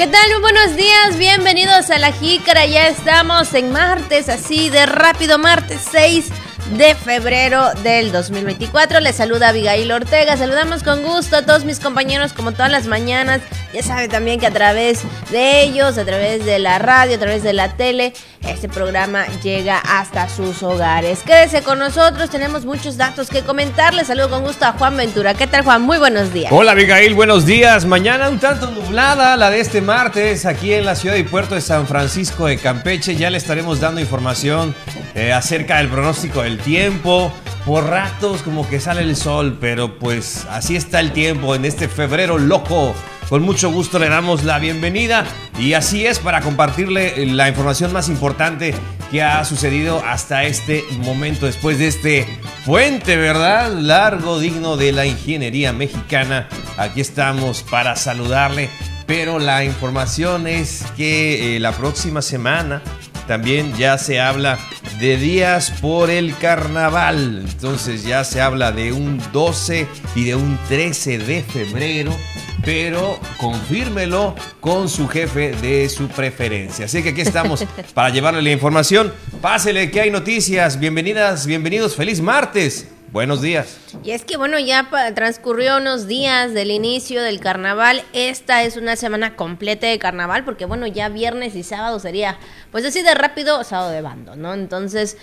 ¿Qué tal? Muy buenos días, bienvenidos a La Jícara. Ya estamos en martes, así de rápido, martes 6 de febrero del 2024. Les saluda Abigail Ortega. Saludamos con gusto a todos mis compañeros como todas las mañanas. Ya saben también que a través de ellos, a través de la radio, a través de la tele, este programa llega hasta sus hogares. Quédese con nosotros, tenemos muchos datos que comentarles. saludo con gusto a Juan Ventura. ¿Qué tal, Juan? Muy buenos días. Hola, Abigail, buenos días. Mañana un tanto nublada, la de este martes, aquí en la ciudad y puerto de San Francisco de Campeche. Ya le estaremos dando información eh, acerca del pronóstico del tiempo. Por ratos como que sale el sol, pero pues así está el tiempo en este febrero loco. Con mucho gusto le damos la bienvenida y así es para compartirle la información más importante que ha sucedido hasta este momento después de este puente, ¿verdad? Largo, digno de la ingeniería mexicana. Aquí estamos para saludarle, pero la información es que eh, la próxima semana también ya se habla de días por el carnaval. Entonces ya se habla de un 12 y de un 13 de febrero. Pero confírmelo con su jefe de su preferencia. Así que aquí estamos para llevarle la información. Pásele que hay noticias. Bienvenidas, bienvenidos. Feliz martes. Buenos días. Y es que bueno, ya transcurrió unos días del inicio del carnaval. Esta es una semana completa de carnaval porque bueno, ya viernes y sábado sería pues así de rápido sábado de bando, ¿no? Entonces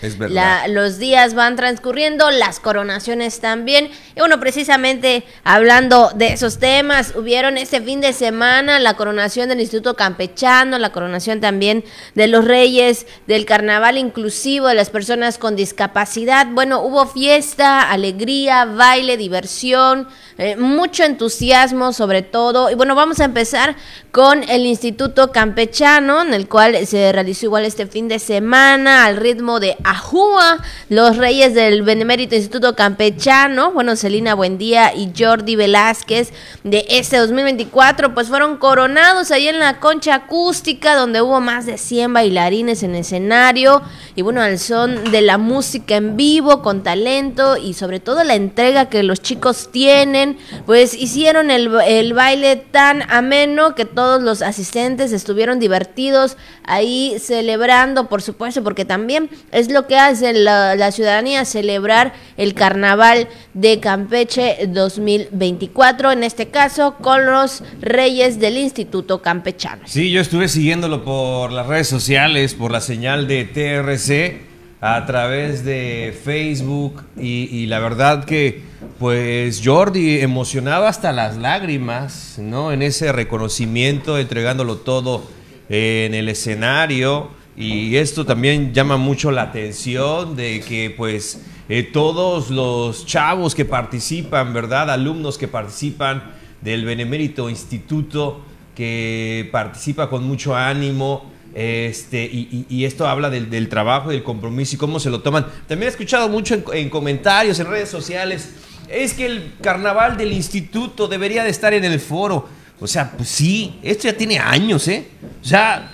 los días van transcurriendo, las coronaciones también. Y bueno, precisamente hablando de esos temas, hubieron este fin de semana la coronación del Instituto Campechano, la coronación también de los reyes del carnaval inclusivo de las personas con discapacidad. Bueno, hubo fiesta, alegría, baile, diversión, eh, mucho entusiasmo sobre todo. Y bueno, vamos a empezar con el Instituto Campechano, en el cual se realizó igual este fin de semana al ritmo de Ajúa, los reyes del Benemérito Instituto Campechano, bueno, Celina Buendía y Jordi Velázquez de este 2024, pues fueron coronados ahí en la concha acústica, donde hubo más de 100 bailarines en escenario y bueno, al son de la música en vivo, con talento y sobre todo la entrega que los chicos tienen, pues hicieron el, el baile tan ameno que todos los asistentes estuvieron divertidos ahí celebrando, por supuesto, porque también es lo que hace la, la ciudadanía, celebrar el carnaval de Campeche 2024, en este caso con los reyes del Instituto Campechano. Sí, yo estuve siguiéndolo por las redes sociales, por la señal de TRC a través de Facebook y, la verdad que pues Jordi emocionaba hasta las lágrimas, ¿no? En ese reconocimiento, entregándolo todo en el escenario y esto también llama mucho la atención de que pues eh, todos los chavos que participan, ¿verdad? Alumnos que participan del Benemérito Instituto, que participa con mucho ánimo, este, y, esto habla del, trabajo y del compromiso y cómo se lo toman. También he escuchado mucho en, comentarios, en redes sociales, es que el carnaval del instituto debería de estar en el foro. O sea, pues sí, esto ya tiene años, ¿eh? O sea,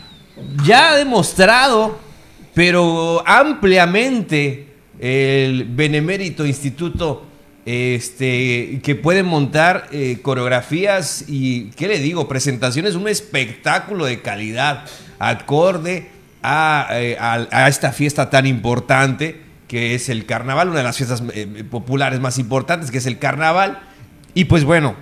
ya ha demostrado, pero ampliamente, el Benemérito Instituto este, que puede montar eh, coreografías y, ¿qué le digo? Presentaciones, un espectáculo de calidad acorde eh, a, esta fiesta tan importante que es el carnaval, una de las fiestas eh, populares más importantes que es el carnaval. Y pues bueno,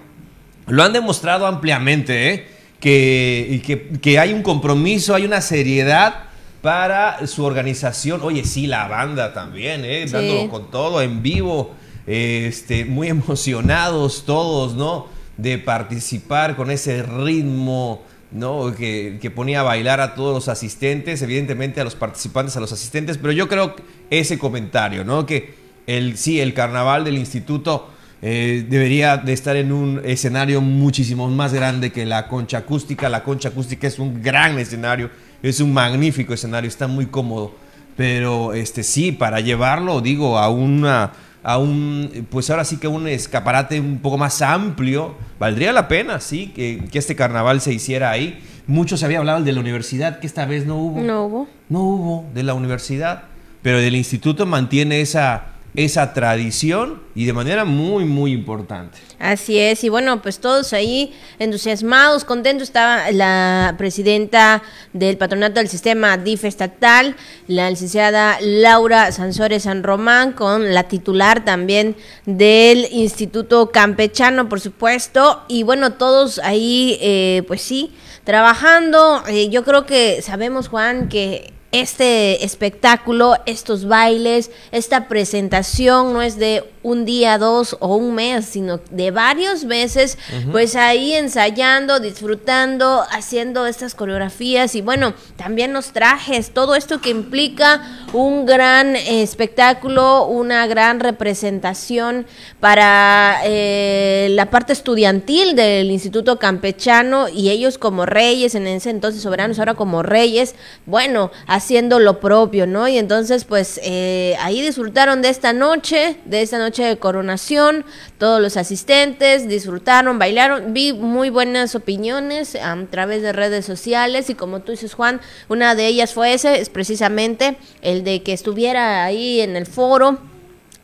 lo han demostrado ampliamente, ¿eh? que, que, hay un compromiso, hay una seriedad para su organización. Oye, sí, la banda también, ¿eh? dándolo con todo en vivo, este, muy emocionados todos, ¿no? De participar con ese ritmo ¿no? Que, ponía a bailar a todos los asistentes, evidentemente a los participantes, a los asistentes, pero yo creo ese comentario, ¿no? Que el, sí, el carnaval del instituto eh, debería de estar en un escenario muchísimo más grande que la concha acústica. La concha acústica es un gran escenario, es un magnífico escenario, está muy cómodo, pero este, sí, para llevarlo, digo, a una a un, pues ahora sí que un escaparate un poco más amplio, valdría la pena, sí, que, este carnaval se hiciera ahí. Mucho se había hablado de la universidad, que esta vez no hubo. No hubo. No hubo de la universidad, pero del instituto mantiene esa, esa tradición y de manera muy, muy importante. Así es, y bueno, pues todos ahí entusiasmados, contentos. Estaba la presidenta del patronato del sistema DIF estatal, la licenciada Laura Sansores San Román, con la titular también del Instituto Campechano, por supuesto. Y bueno, todos ahí, eh, pues sí, trabajando. Eh, yo creo que sabemos, Juan, que este espectáculo, estos bailes, esta presentación no es de un día, dos o un mes, sino de varios meses, pues ahí ensayando, disfrutando, haciendo estas coreografías y bueno, también los trajes, todo esto que implica un gran espectáculo, una gran representación para eh, la parte estudiantil del Instituto Campechano y ellos como reyes, en ese entonces soberanos, ahora como reyes, bueno, haciendo lo propio, ¿no? Y entonces pues eh, ahí disfrutaron de esta noche, de esta noche de coronación, todos los asistentes disfrutaron, bailaron, vi muy buenas opiniones a través de redes sociales. Y como tú dices Juan, una de ellas fue ese, es precisamente el de que estuviera ahí en el foro.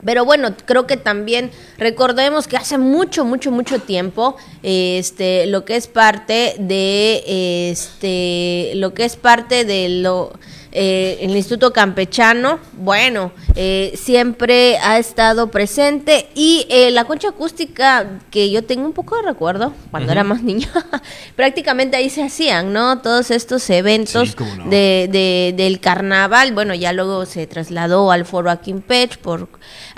Pero bueno, creo que también recordemos que hace mucho, mucho, mucho tiempo, este, lo que es parte de, este, lo que es parte de lo eh, el Instituto Campechano, bueno, eh, siempre ha estado presente y eh, la concha acústica, que yo tengo un poco de recuerdo cuando era más niño, prácticamente ahí se hacían, ¿no? Todos estos eventos de, del carnaval, bueno, ya luego se trasladó al foro aquí en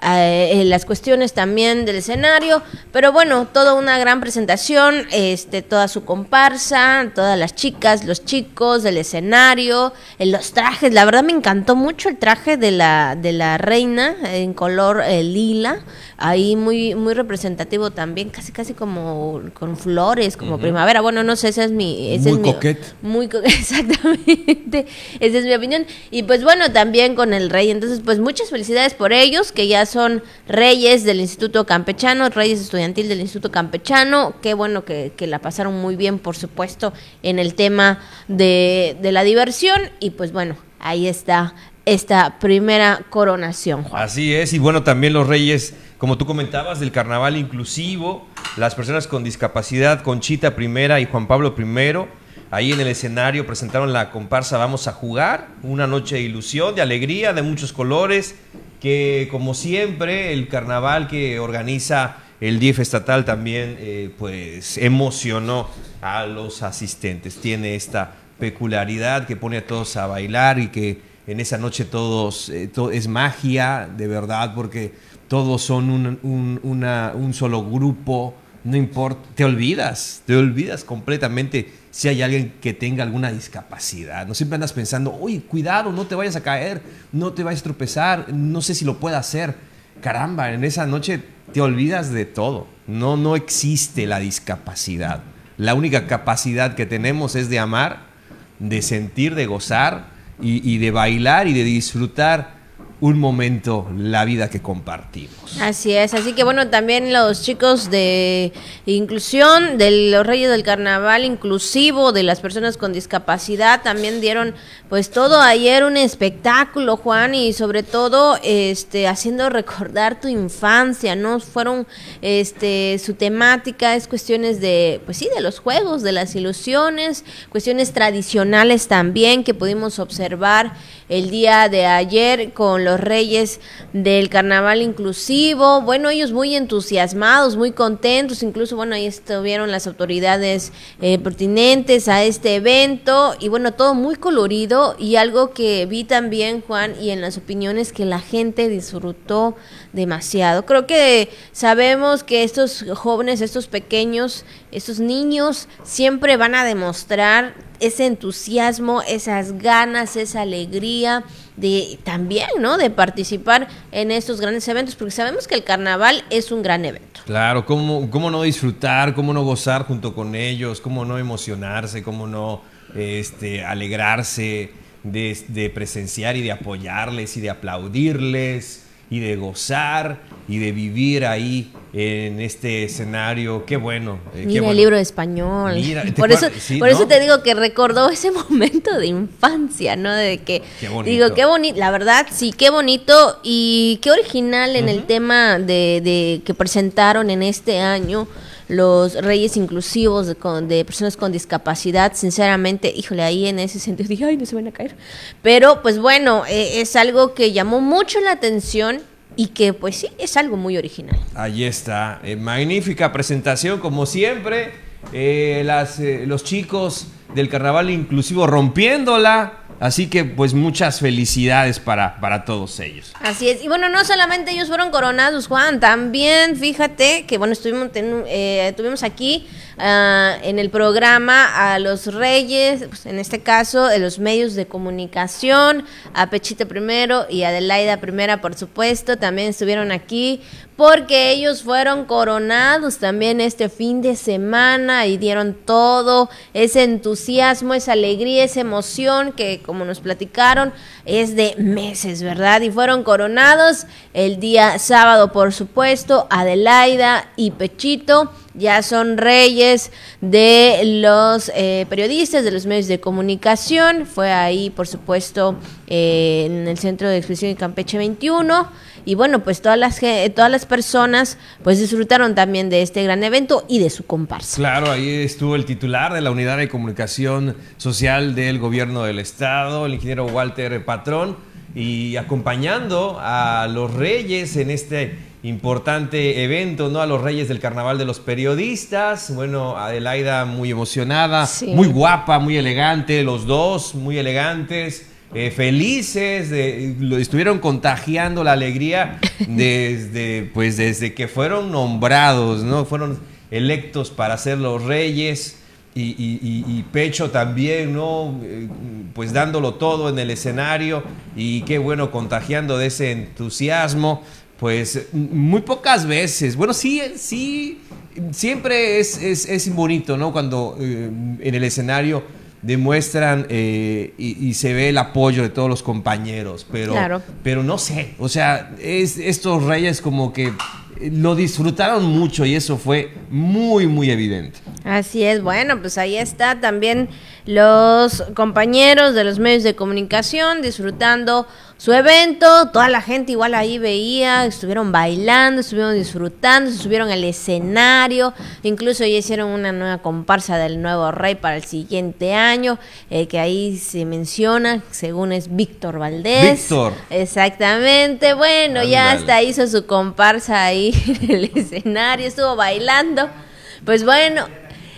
Pech por las cuestiones también del escenario, pero bueno, toda una gran presentación, este, toda su comparsa, todas las chicas, los chicos del escenario, los trajes. La verdad me encantó mucho el traje de la, de la reina en color eh, lila, ahí muy, muy representativo también, casi casi como con flores, como primavera. Bueno, no sé, esa es mi... Ese muy coquete. Muy exactamente, esa es mi opinión. Y pues bueno, también con el rey. Entonces, pues muchas felicidades por ellos, que ya son reyes del Instituto Campechano, reyes estudiantil del Instituto Campechano. Qué bueno que, que la pasaron muy bien, por supuesto, en el tema de, de la diversión. Y pues bueno, ahí está esta primera coronación. Así es, y bueno, también los reyes, como tú comentabas, del carnaval inclusivo, las personas con discapacidad, Conchita primera y Juan Pablo primero, ahí en el escenario presentaron la comparsa Vamos a jugar, una noche de ilusión, de alegría, de muchos colores, que como siempre el carnaval que organiza el DIF estatal también eh, pues emocionó a los asistentes, tiene esta peculiaridad que pone a todos a bailar y que en esa noche todos eh, es magia de verdad porque todos son un, solo grupo, no importa, te olvidas, te olvidas completamente si hay alguien que tenga alguna discapacidad. No siempre andas pensando, uy, cuidado, no te vayas a caer, no te vayas a tropezar, no sé si lo pueda hacer. Caramba, en esa noche te olvidas de todo. No, no existe la discapacidad. La única capacidad que tenemos es de amar de sentir, de gozar y, de bailar y de disfrutar un momento la vida que compartimos. Así es, así que bueno, también los chicos de inclusión, de los Reyes del Carnaval inclusivo, de las personas con discapacidad, también dieron pues todo ayer un espectáculo, Juan, y sobre todo este haciendo recordar tu infancia, ¿no? Fueron este su temática es cuestiones de pues sí, de los juegos, de las ilusiones, cuestiones tradicionales también que pudimos observar el día de ayer con los Reyes del Carnaval inclusivo. Bueno, ellos muy entusiasmados, muy contentos, incluso bueno, ahí estuvieron las autoridades eh, pertinentes a este evento. Y bueno, todo muy colorido. Y algo que vi también, Juan, y en las opiniones que la gente disfrutó demasiado. Creo que sabemos que estos jóvenes, estos pequeños, estos niños siempre van a demostrar ese entusiasmo, esas ganas, esa alegría de también, ¿no? De participar en estos grandes eventos, porque sabemos que el carnaval es un gran evento. Claro, cómo, cómo no disfrutar, cómo no gozar junto con ellos, cómo no emocionarse, cómo no este, alegrarse de, presenciar y de apoyarles y de aplaudirles y de gozar y de vivir ahí en este escenario. Qué bueno. eh, Mira el libro de español. por eso, por eso te digo que recordó ese momento de infancia, ¿no? De que digo, qué bonito, la verdad, sí, qué bonito y qué original en el tema de, de, que presentaron en este año los reyes inclusivos de, personas con discapacidad, sinceramente, híjole, ahí en ese sentido dije, ay, no se van a caer. Pero pues bueno, eh, es algo que llamó mucho la atención y que pues sí, es algo muy original. Ahí está, eh, magnífica presentación como siempre, eh, las, los chicos del carnaval inclusivo rompiéndola. Así que pues muchas felicidades para, para todos ellos. Así es. Y bueno, no solamente ellos fueron coronados, Juan, también fíjate que bueno, estuvimos, tuvimos aquí Ah, en el programa a los reyes, pues, en este caso, de los medios de comunicación, a Pechita primero y Adelaida primera, por supuesto, también estuvieron aquí porque ellos fueron coronados también este fin de semana y dieron todo ese entusiasmo, esa alegría, esa emoción que como nos platicaron es de meses, ¿verdad? Y fueron coronados el día sábado, por supuesto, Adelaida y Pechito ya son reyes de los eh, periodistas, de los medios de comunicación. Fue ahí, por supuesto, eh, en el Centro de Expresión de Campeche 21. Y bueno, pues todas las, todas las personas pues disfrutaron también de este gran evento y de su comparsa. Claro, ahí estuvo el titular de la Unidad de Comunicación Social del Gobierno del Estado, el ingeniero Walter Patrón, y acompañando a los reyes en este importante evento, ¿no? A los Reyes del Carnaval de los Periodistas. Bueno, Adelaida muy emocionada, muy guapa, muy elegante, los dos muy elegantes. Eh, felices, de, lo estuvieron contagiando la alegría desde, pues, desde que fueron nombrados, ¿no? Fueron electos para ser los reyes. Y, Pecho también, ¿no? Eh, pues dándolo todo en el escenario y qué bueno, contagiando de ese entusiasmo pues muy pocas veces. Bueno, sí, sí, siempre es, es, bonito, ¿no? Cuando eh, en el escenario demuestran eh, y, se ve el apoyo de todos los compañeros, pero, pero no sé, o sea, es, estos reyes como que lo disfrutaron mucho y eso fue muy, muy evidente. Así es, bueno, pues ahí está también los compañeros de los medios de comunicación disfrutando su evento, toda la gente igual ahí veía, estuvieron bailando, estuvieron disfrutando, se subieron al escenario, incluso ya hicieron una nueva comparsa del nuevo rey para el siguiente año, eh, que ahí se menciona, según es Víctor Valdés. Víctor. Exactamente, bueno, ya hasta hizo su comparsa ahí en el escenario, estuvo bailando. Pues bueno,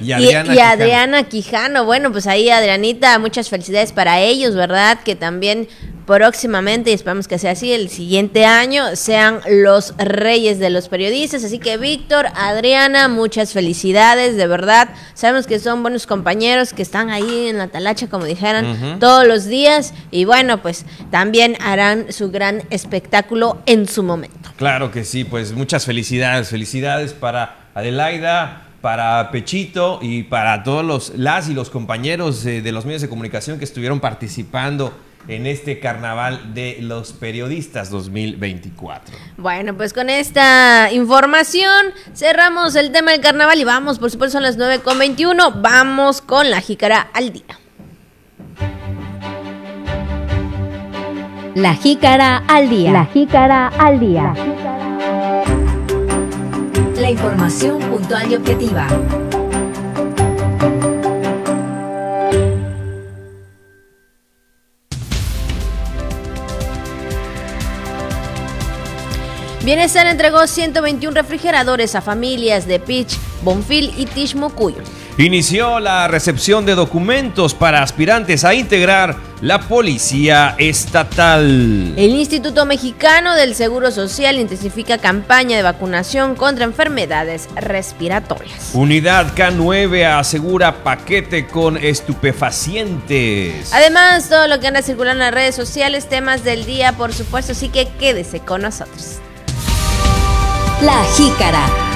y Adriana, Quijano. Bueno, pues ahí Adrianita, muchas felicidades para ellos, ¿verdad? Que también próximamente, y esperamos que sea así, el siguiente año sean los reyes de los periodistas. Así que Víctor, Adriana, muchas felicidades, de verdad. Sabemos que son buenos compañeros que están ahí en la talacha, como dijeran, todos los días. Y bueno, pues también harán su gran espectáculo en su momento. Claro que sí, pues muchas felicidades, felicidades para Adelaida para Pechito y para todos los las y los compañeros de, los medios de comunicación que estuvieron participando en este carnaval de los periodistas 2024. Bueno, pues con esta información cerramos el tema del carnaval y vamos, por supuesto, son las 9.21, vamos con la jícara al día. La jícara al día. La jícara al día. La información puntual y objetiva. Bienestar entregó 121 refrigeradores a familias de Pitch, Bonfil y Tishmocuyo. Inició la recepción de documentos para aspirantes a integrar la Policía Estatal. El Instituto Mexicano del Seguro Social intensifica campaña de vacunación contra enfermedades respiratorias. Unidad K9 asegura paquete con estupefacientes. Además, todo lo que anda circulando en las redes sociales, temas del día, por supuesto, así que quédese con nosotros. La Jícara.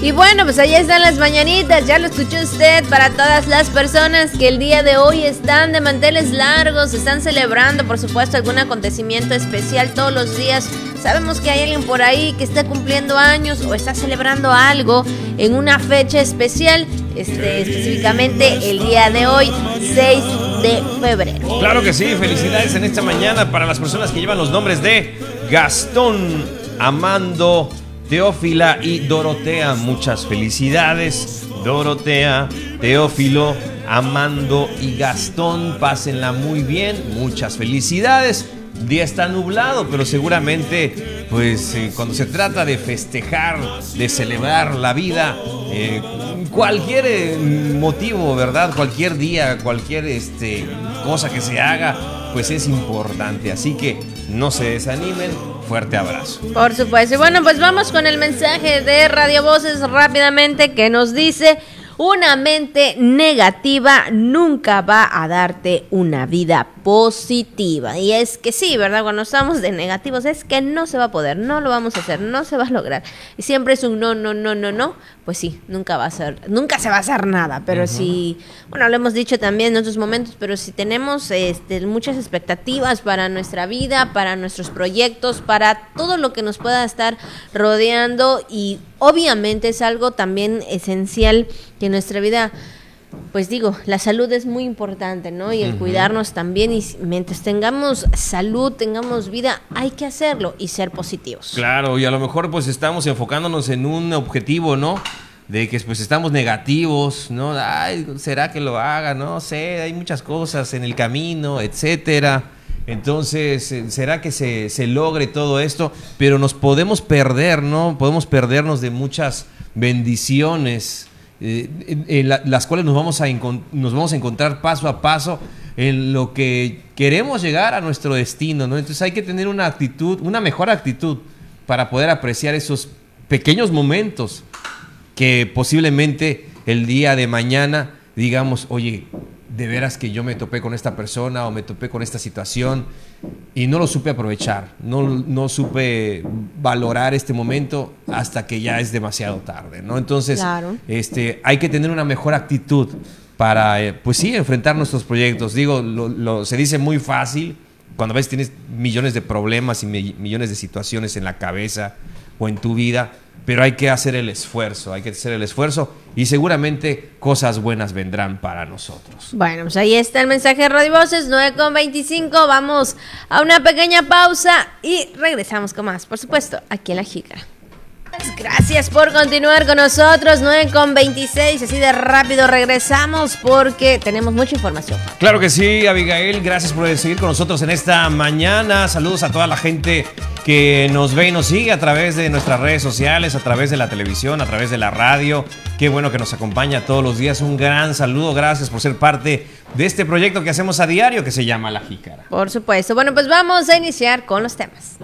Y bueno, pues ahí están las mañanitas, ya lo escuchó usted para todas las personas que el día de hoy están de manteles largos, están celebrando por supuesto algún acontecimiento especial todos los días. Sabemos que hay alguien por ahí que está cumpliendo años o está celebrando algo en una fecha especial, este, específicamente el día de hoy, 6 de febrero. Claro que sí, felicidades en esta mañana para las personas que llevan los nombres de Gastón, Amando, Teófila y Dorotea. Muchas felicidades, Dorotea, Teófilo, Amando y Gastón. Pásenla muy bien, muchas felicidades. día está nublado, pero seguramente, pues eh, cuando se trata de festejar, de celebrar la vida, eh, cualquier eh, motivo, ¿verdad? Cualquier día, cualquier este, cosa que se haga, pues es importante. Así que no se desanimen, fuerte abrazo. Por supuesto. Y bueno, pues vamos con el mensaje de Radio Voces rápidamente que nos dice... Una mente negativa nunca va a darte una vida positiva. Y es que sí, ¿verdad? Cuando estamos de negativos es que no se va a poder, no lo vamos a hacer, no se va a lograr. Y siempre es un no, no, no, no, no. Pues sí, nunca va a ser, nunca se va a hacer nada. Pero si, bueno, lo hemos dicho también en otros momentos, pero si tenemos este, muchas expectativas para nuestra vida, para nuestros proyectos, para todo lo que nos pueda estar rodeando y obviamente es algo también esencial que en nuestra vida, pues digo, la salud es muy importante, ¿no? Y el cuidarnos también, y mientras tengamos salud, tengamos vida, hay que hacerlo y ser positivos. Claro, y a lo mejor pues estamos enfocándonos en un objetivo, ¿no? De que pues estamos negativos, ¿no? Ay, ¿será que lo haga? No sé, hay muchas cosas en el camino, etcétera. Entonces, eh, ¿será que se, logre todo esto? Pero nos podemos perder, ¿no? Podemos perdernos de muchas bendiciones, eh, en, en la, las cuales nos vamos, a nos vamos a encontrar paso a paso en lo que queremos llegar a nuestro destino, ¿no? Entonces hay que tener una actitud, una mejor actitud para poder apreciar esos pequeños momentos que posiblemente el día de mañana digamos, oye, de veras que yo me topé con esta persona o me topé con esta situación y no lo supe aprovechar, no, no supe valorar este momento hasta que ya es demasiado tarde, ¿no? Entonces, claro. este, hay que tener una mejor actitud para, eh, pues sí, enfrentar nuestros proyectos. Digo, lo, lo, se dice muy fácil cuando a veces tienes millones de problemas y mi, millones de situaciones en la cabeza o en tu vida, pero hay que hacer el esfuerzo, hay que hacer el esfuerzo y seguramente cosas buenas vendrán para nosotros. Bueno, pues ahí está el mensaje de Radio Voces, 9 con 25. Vamos a una pequeña pausa y regresamos con más, por supuesto, aquí en La Jícara. Gracias por continuar con nosotros, 9 con 26, así de rápido regresamos porque tenemos mucha información. Claro que sí, Abigail, gracias por seguir con nosotros en esta mañana. Saludos a toda la gente que nos ve y nos sigue a través de nuestras redes sociales, a través de la televisión, a través de la radio. Qué bueno que nos acompaña todos los días. Un gran saludo, gracias por ser parte de este proyecto que hacemos a diario que se llama La Jícara. Por supuesto. Bueno, pues vamos a iniciar con los temas.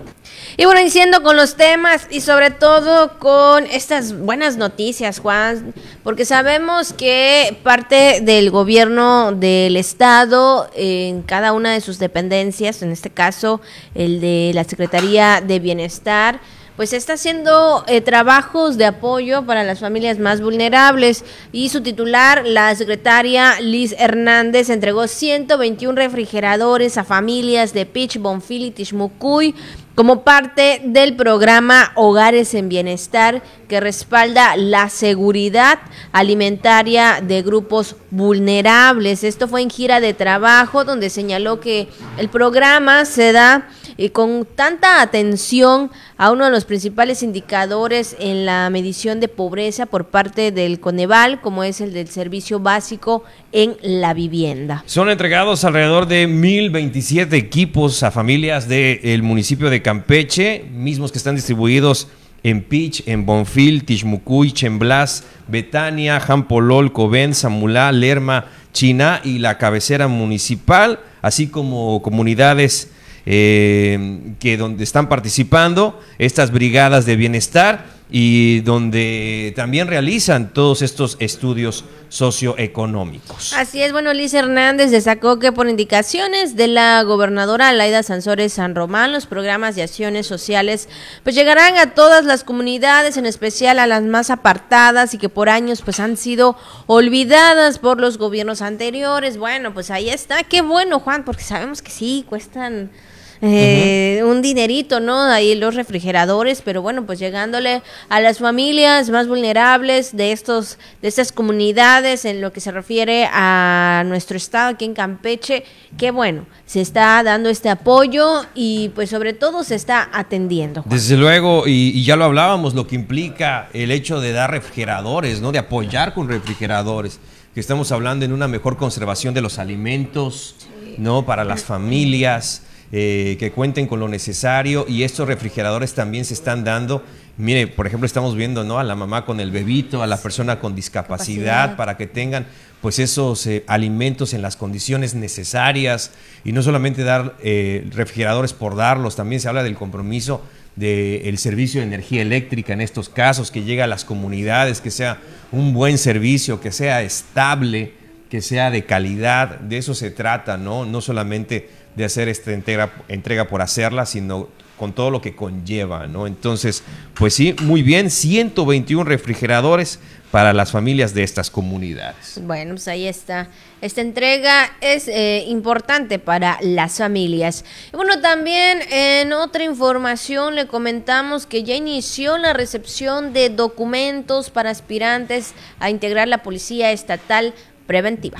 Y bueno, iniciando con los temas y sobre todo con estas buenas noticias, Juan, porque sabemos que parte del gobierno del Estado, en cada una de sus dependencias, en este caso el de la Secretaría de Bienestar, pues está haciendo eh, trabajos de apoyo para las familias más vulnerables y su titular, la secretaria Liz Hernández, entregó 121 refrigeradores a familias de Pitch, Bonfil y Tishmucuy como parte del programa Hogares en Bienestar que respalda la seguridad alimentaria de grupos vulnerables. Esto fue en gira de trabajo donde señaló que el programa se da y con tanta atención a uno de los principales indicadores en la medición de pobreza por parte del Coneval, como es el del servicio básico en la vivienda. Son entregados alrededor de 1.027 equipos a familias del municipio de Campeche, mismos que están distribuidos en Pich, en Bonfil, Tishmucuy, Chemblas, Betania, Jampolol, Coben, Samulá, Lerma, China y la cabecera municipal, así como comunidades eh, que donde están participando estas brigadas de bienestar y donde también realizan todos estos estudios socioeconómicos. Así es, bueno, Liz Hernández destacó que por indicaciones de la gobernadora Laida Sansores San Román, los programas de acciones sociales pues llegarán a todas las comunidades, en especial a las más apartadas y que por años pues han sido olvidadas por los gobiernos anteriores. Bueno, pues ahí está, qué bueno Juan, porque sabemos que sí, cuestan eh, un dinerito, ¿no? Ahí los refrigeradores, pero bueno, pues llegándole a las familias más vulnerables de estos, de estas comunidades en lo que se refiere a nuestro estado aquí en Campeche, que bueno, se está dando este apoyo y pues sobre todo se está atendiendo. Desde luego, y, ya lo hablábamos, lo que implica el hecho de dar refrigeradores, ¿no? De apoyar con refrigeradores, que estamos hablando en una mejor conservación de los alimentos, ¿no? Para las familias eh, que cuenten con lo necesario y estos refrigeradores también se están dando. Mire, por ejemplo, estamos viendo ¿no? a la mamá con el bebito, a la persona con discapacidad, para que tengan pues esos eh, alimentos en las condiciones necesarias y no solamente dar eh, refrigeradores por darlos, también se habla del compromiso del servicio de energía eléctrica en estos casos, que llegue a las comunidades, que sea un buen servicio, que sea estable, que sea de calidad, de eso se trata, ¿no? No solamente de hacer esta entrega, entrega por hacerla, sino con todo lo que conlleva, ¿no? Entonces, pues sí, muy bien, 121 refrigeradores para las familias de estas comunidades. Bueno, pues ahí está. Esta entrega es eh, importante para las familias. Y bueno, también en otra información le comentamos que ya inició la recepción de documentos para aspirantes a integrar la Policía Estatal Preventiva.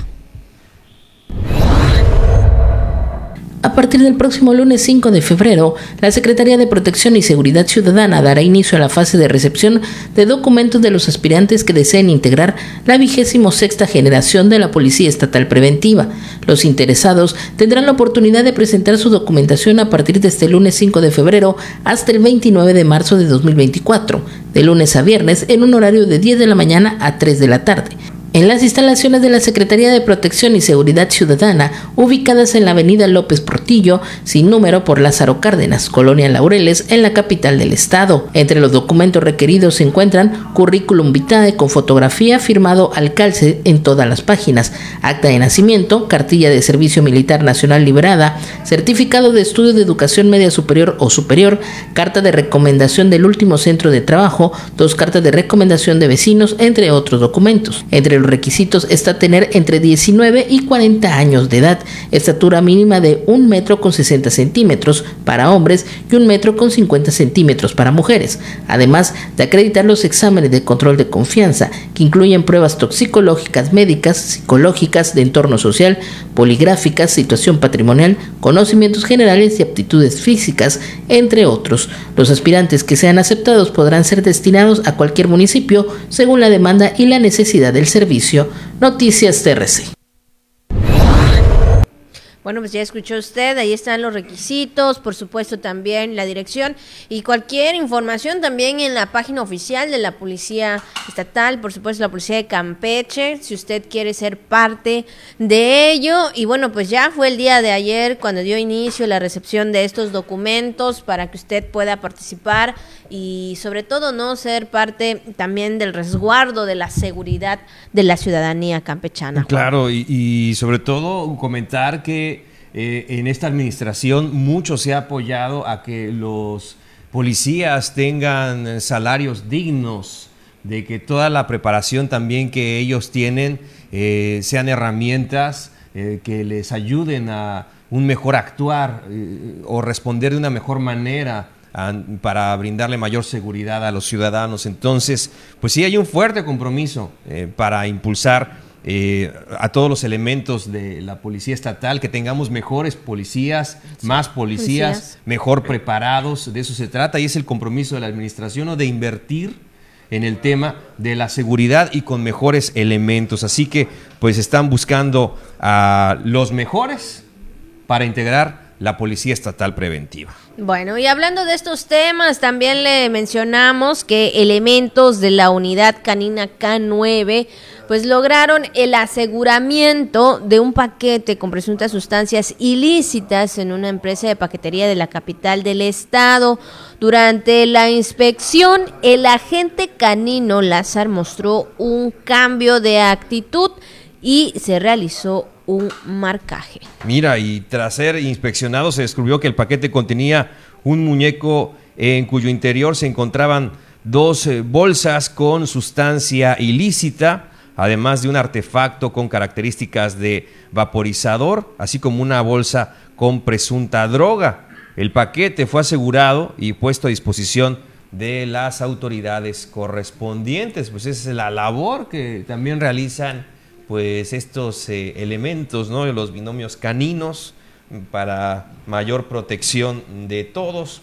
A partir del próximo lunes 5 de febrero, la Secretaría de Protección y Seguridad Ciudadana dará inicio a la fase de recepción de documentos de los aspirantes que deseen integrar la vigésimo sexta generación de la Policía Estatal Preventiva. Los interesados tendrán la oportunidad de presentar su documentación a partir de este lunes 5 de febrero hasta el 29 de marzo de 2024, de lunes a viernes en un horario de 10 de la mañana a 3 de la tarde en las instalaciones de la Secretaría de Protección y Seguridad Ciudadana, ubicadas en la Avenida López Portillo, sin número por Lázaro Cárdenas, Colonia Laureles, en la capital del estado. Entre los documentos requeridos se encuentran currículum vitae con fotografía firmado al calce en todas las páginas, acta de nacimiento, cartilla de servicio militar nacional liberada, certificado de estudio de educación media superior o superior, carta de recomendación del último centro de trabajo, dos cartas de recomendación de vecinos, entre otros documentos. Entre requisitos está tener entre 19 y 40 años de edad, estatura mínima de 1 metro con 60 centímetros para hombres y 1 metro con 50 centímetros para mujeres, además de acreditar los exámenes de control de confianza, que incluyen pruebas toxicológicas, médicas, psicológicas, de entorno social, poligráficas, situación patrimonial, conocimientos generales y aptitudes físicas, entre otros. Los aspirantes que sean aceptados podrán ser destinados a cualquier municipio según la demanda y la necesidad del servicio. Noticias TRC. Bueno, pues ya escuchó usted, ahí están los requisitos, por supuesto también la dirección y cualquier información también en la página oficial de la Policía Estatal, por supuesto la Policía de Campeche, si usted quiere ser parte de ello. Y bueno, pues ya fue el día de ayer cuando dio inicio la recepción de estos documentos para que usted pueda participar y sobre todo no ser parte también del resguardo de la seguridad de la ciudadanía campechana. Claro, y, sobre todo comentar que eh, en esta administración mucho se ha apoyado a que los policías tengan salarios dignos, de que toda la preparación también que ellos tienen eh, sean herramientas eh, que les ayuden a un mejor actuar o responder de una mejor manera para brindarle mayor seguridad a los ciudadanos. Entonces, pues sí hay un fuerte compromiso para impulsar eh, a todos los elementos de la policía estatal, que tengamos mejores policías, más policías, mejor preparados, de eso se trata y es el compromiso de la administración o de invertir en el tema de la seguridad y con mejores elementos. Así que pues están buscando a los mejores para integrar la Policía Estatal Preventiva. Bueno, y hablando de estos temas, también le mencionamos que elementos de la unidad canina K9 pues lograron el aseguramiento de un paquete con presuntas sustancias ilícitas en una empresa de paquetería de la capital del estado. Durante la inspección, el agente canino Lázaro mostró un cambio de actitud y se realizó un marcaje. Mira, y tras ser inspeccionado se descubrió que el paquete contenía un muñeco en cuyo interior se encontraban dos eh, bolsas con sustancia ilícita, además de un artefacto con características de vaporizador, así como una bolsa con presunta droga. El paquete fue asegurado y puesto a disposición de las autoridades correspondientes. Pues esa es la labor que también realizan pues estos eh, elementos, ¿no? Los binomios caninos para mayor protección de todos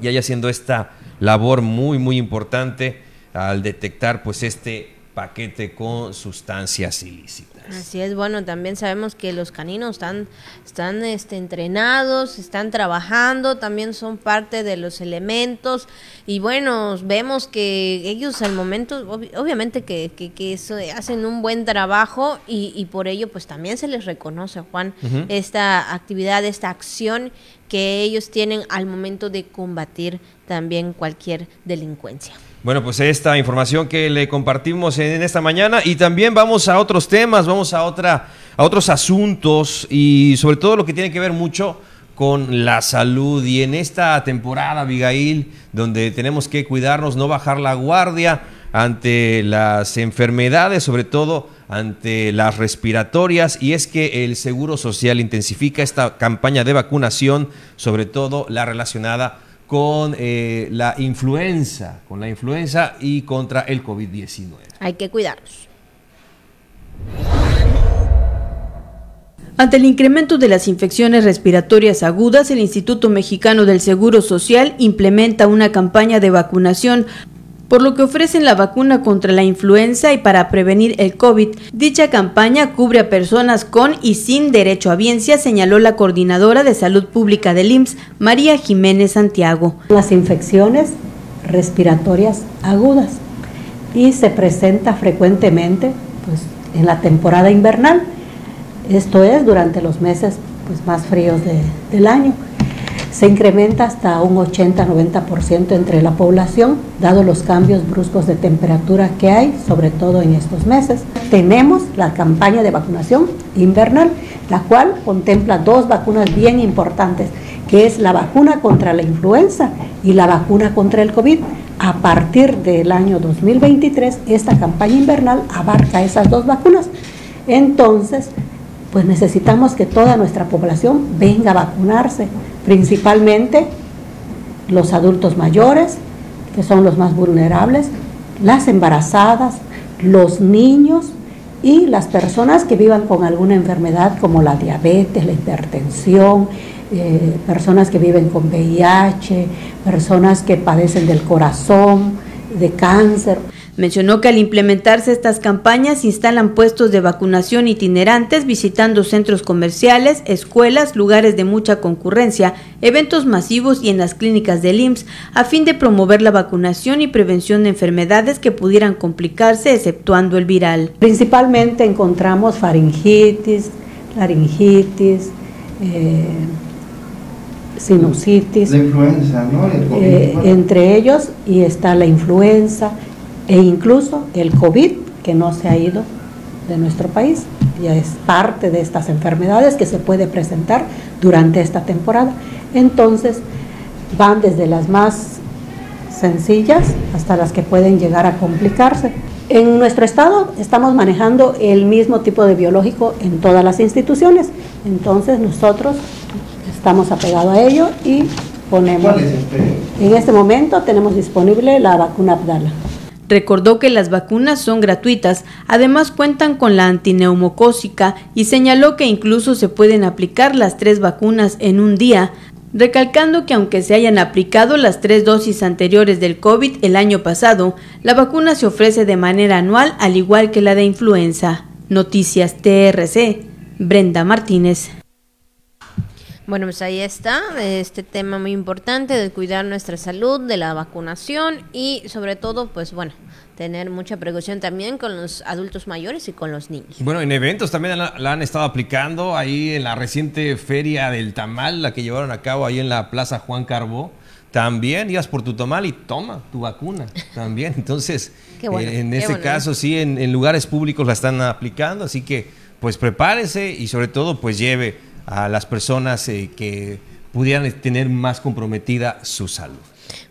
y haya haciendo esta labor muy muy importante al detectar pues este paquete con sustancias ilícitas. Así es, bueno, también sabemos que los caninos están, están este, entrenados, están trabajando, también son parte de los elementos y bueno, vemos que ellos al momento, obviamente que, que, eso, hacen un buen trabajo y, y, por ello pues también se les reconoce, Juan, esta actividad, esta acción que ellos tienen al momento de combatir también cualquier delincuencia. Bueno, pues esta información que le compartimos en esta mañana y también vamos a otros temas, vamos a otra otros asuntos y sobre todo lo que tiene que ver mucho con la salud. Y en esta temporada, Abigail, donde tenemos que cuidarnos, no bajar la guardia ante las enfermedades, sobre todo ante las respiratorias, y es que el Seguro Social intensifica esta campaña de vacunación, sobre todo la relacionada con eh, la influenza, con la influenza y contra el COVID-19. Hay que cuidarnos. Ante el incremento de las infecciones respiratorias agudas, el Instituto Mexicano del Seguro Social implementa una campaña de vacunación por lo que ofrecen la vacuna contra la influenza y para prevenir el COVID. Dicha campaña cubre a personas con y sin derecho a biencia, señaló la coordinadora de salud pública del IMSS, María Jiménez Santiago. Las infecciones respiratorias agudas y se presenta frecuentemente pues, en la temporada invernal, esto es durante los meses pues, más fríos del año se incrementa hasta un 80-90% entre la población, dado los cambios bruscos de temperatura que hay, sobre todo en estos meses. Tenemos la campaña de vacunación invernal, la cual contempla dos vacunas bien importantes, que es la vacuna contra la influenza y la vacuna contra el COVID. A partir del año 2023, esta campaña invernal abarca esas dos vacunas. Entonces, pues necesitamos que toda nuestra población venga a vacunarse principalmente los adultos mayores, que son los más vulnerables, las embarazadas, los niños y las personas que vivan con alguna enfermedad como la diabetes, la hipertensión, eh, personas que viven con VIH, personas que padecen del corazón, de cáncer. Mencionó que al implementarse estas campañas instalan puestos de vacunación itinerantes visitando centros comerciales, escuelas, lugares de mucha concurrencia, eventos masivos y en las clínicas del IMSS a fin de promover la vacunación y prevención de enfermedades que pudieran complicarse exceptuando el viral. Principalmente encontramos faringitis, laringitis, eh, sinusitis. La influenza, ¿no? Eh, entre ellos y está la influenza e incluso el COVID que no se ha ido de nuestro país. Ya es parte de estas enfermedades que se puede presentar durante esta temporada. Entonces, van desde las más sencillas hasta las que pueden llegar a complicarse. En nuestro estado estamos manejando el mismo tipo de biológico en todas las instituciones. Entonces, nosotros estamos apegados a ello y ponemos... En este momento tenemos disponible la vacuna Abdala. Recordó que las vacunas son gratuitas, además cuentan con la antineumocósica y señaló que incluso se pueden aplicar las tres vacunas en un día, recalcando que aunque se hayan aplicado las tres dosis anteriores del COVID el año pasado, la vacuna se ofrece de manera anual al igual que la de influenza. Noticias TRC. Brenda Martínez. Bueno, pues ahí está, este tema muy importante de cuidar nuestra salud, de la vacunación y sobre todo, pues bueno, tener mucha precaución también con los adultos mayores y con los niños. Bueno, en eventos también la, la han estado aplicando ahí en la reciente feria del tamal, la que llevaron a cabo ahí en la Plaza Juan Carbó. También ibas por tu tamal y toma tu vacuna también. Entonces, Qué bueno, eh, en este bueno. caso sí, en, en lugares públicos la están aplicando, así que pues prepárese y sobre todo pues lleve a las personas eh, que pudieran tener más comprometida su salud.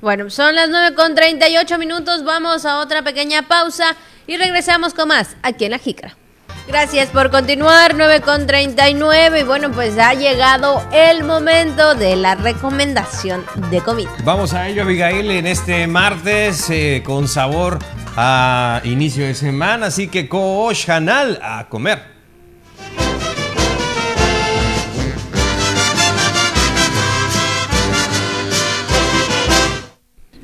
Bueno, son las 9 con 38 minutos, vamos a otra pequeña pausa y regresamos con más aquí en La Jícara. Gracias por continuar, 9 con 39 y bueno, pues ha llegado el momento de la recomendación de comida. Vamos a ello, Abigail, en este martes eh, con sabor a inicio de semana, así que Koosh Hanal a comer.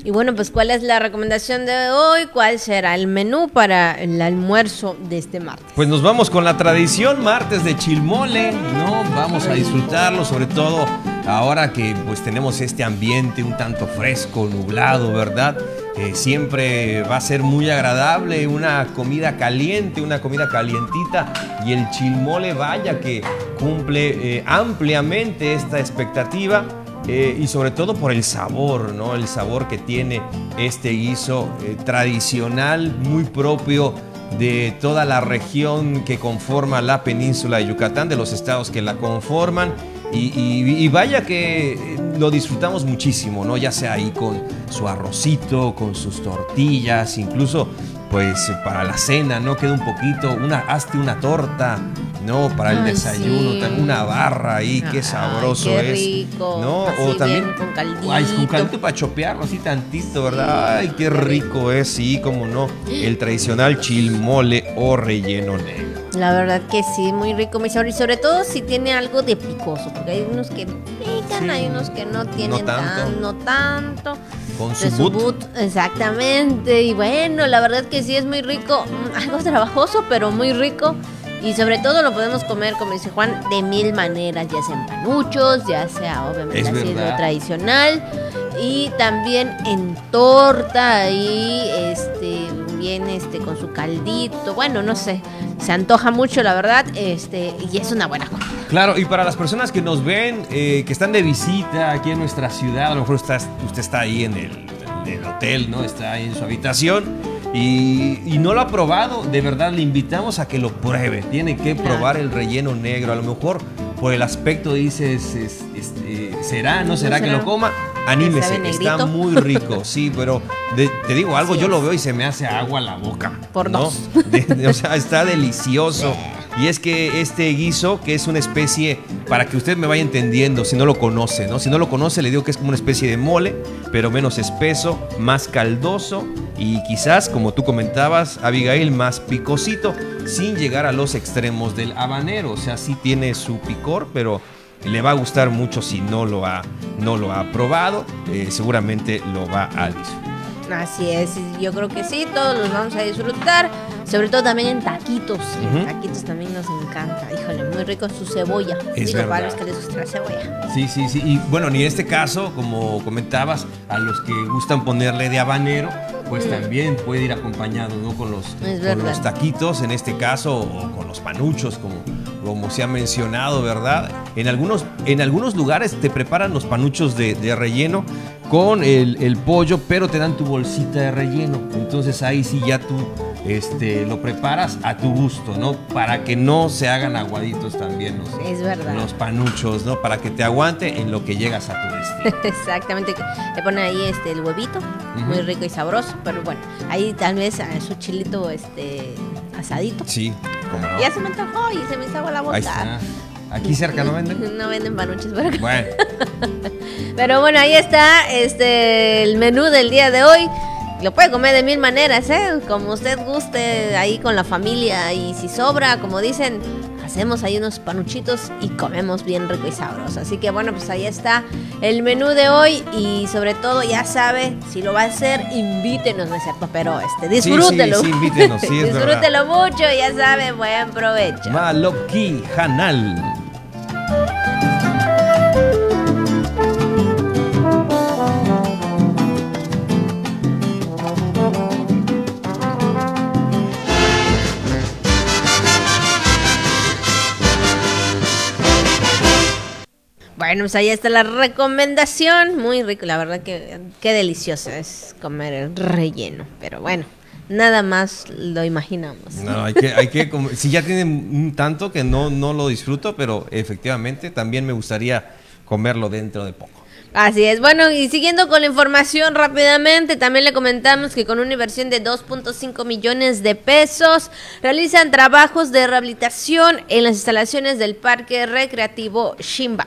Y bueno, pues ¿cuál es la recomendación de hoy? ¿Cuál será el menú para el almuerzo de este martes? Pues nos vamos con la tradición martes de chilmole, ¿no? Vamos a disfrutarlo, sobre todo ahora que pues tenemos este ambiente un tanto fresco, nublado, ¿verdad? Eh, siempre va a ser muy agradable una comida caliente, una comida calientita y el chilmole vaya que cumple eh, ampliamente esta expectativa. Eh, y sobre todo por el sabor, ¿no? El sabor que tiene este guiso eh, tradicional, muy propio de toda la región que conforma la península de Yucatán, de los estados que la conforman. Y, y- vaya que eh, lo disfrutamos muchísimo, ¿no? Ya sea ahí con su arrocito, con sus tortillas, incluso pues para la cena, ¿no? Queda un poquito, una, hazte una torta, ¿no? Para el Ay, desayuno, sí. también una barra ahí, qué Ay, sabroso qué es. rico. ¿No? Así o también bien, con caldito. Ay, con caldito para chopearlo así tantito, ¿verdad? Ay, qué rico es, sí, como no. El tradicional chilmole o relleno negro. La verdad que sí, muy rico, mi sabor. Y sobre todo si tiene algo de picoso, porque hay unos que pican, Sí. hay unos que no tienen tanto. tan, no tanto. Con su but, exactamente. Y bueno, la verdad que sí es muy rico. Mm, Algo trabajoso, pero muy rico. Y sobre todo lo podemos comer, como dice Juan, de mil maneras, ya sea en panuchos, ya sea obviamente así lo tradicional. Y también en torta ahí, este, bien este, con su caldito. Bueno, no sé, se antoja mucho, la verdad, este, y es una buena comida. Claro, y para las personas que nos ven, eh, que están de visita aquí en nuestra ciudad, a lo mejor está- usted está ahí en el, en el hotel, ¿no? Está ahí en su habitación y, y no lo ha probado, de verdad le invitamos a que lo pruebe. Tiene que probar el relleno negro. A lo mejor por el aspecto dices, es- es- eh, ¿será? ¿No será que lo coma? Anímese, ¿Sabe está muy rico, sí, pero de- te digo algo, yo lo veo y se me hace agua la boca. Por ¿no? dos. De- de- o sea, está delicioso. Y es que este guiso, que es una especie, para que usted me vaya entendiendo, si no lo conoce, ¿no? Si no lo conoce, le digo que es como una especie de mole, pero menos espeso, más caldoso y quizás, como tú comentabas, Abigail, más picosito, sin llegar a los extremos del habanero. O sea, sí tiene su picor, pero le va a gustar mucho si no lo ha, no lo ha probado. eh, seguramente lo va a disfrutar. Así es, yo creo que sí, todos los vamos a disfrutar, sobre todo también en taquitos. En Ujú. taquitos también nos encanta, híjole, muy rico su cebolla. Es Digo, para verdad. los que les gusta la cebolla. Sí, sí, sí. Y bueno, ni en este caso, como comentabas, a los que gustan ponerle de habanero, pues también puede ir acompañado, ¿no? Con los, Mm. Con los taquitos, en este caso, o con los panuchos, como, como se ha mencionado, ¿verdad? En algunos, en algunos lugares te preparan los panuchos de, de relleno con el, el pollo, pero te dan tu bolsita de relleno. Entonces ahí sí ya tú este, lo preparas a tu gusto, ¿no? Para que no se hagan aguaditos también los, Es verdad. los panuchos, ¿no? Para que te aguante en lo que llegas a tu destino. Exactamente, le ponen ahí este el huevito, muy rico y sabroso, pero bueno, ahí tal vez a su chilito este asadito. Sí, como no. Ya se me antojó y se me hizo agua la boca. Ahí está. Aquí cerca no venden. No venden panuches por acá. Bueno, Pero bueno, ahí está este el menú del día de hoy. Lo puede comer de mil maneras, ¿eh? Como usted guste, ahí con la familia. Y si sobra, como dicen, hacemos ahí unos panuchitos y comemos bien rico y sabroso. Así que bueno, pues ahí está el menú de hoy. Y sobre todo, ya sabe, si lo va a hacer, invítenos, ¿no es cierto? Pero este, sí, disfrútelo. sí, invítenos, sí, es verdad. disfrútelo mucho, ya sabe, buen provecho. Malopki Hanal. Bueno, pues ahí está la recomendación. Muy rico, la verdad que qué delicioso es comer el relleno. Pero bueno, nada más lo imaginamos. No, hay que, hay que comer- si ya tiene un tanto que no, no lo disfruto, pero efectivamente también me gustaría comerlo dentro de poco. Así es. Bueno, y siguiendo con la información rápidamente, también le comentamos que con una inversión de 2.5 millones de pesos realizan trabajos de rehabilitación en las instalaciones del Parque Recreativo Shimba.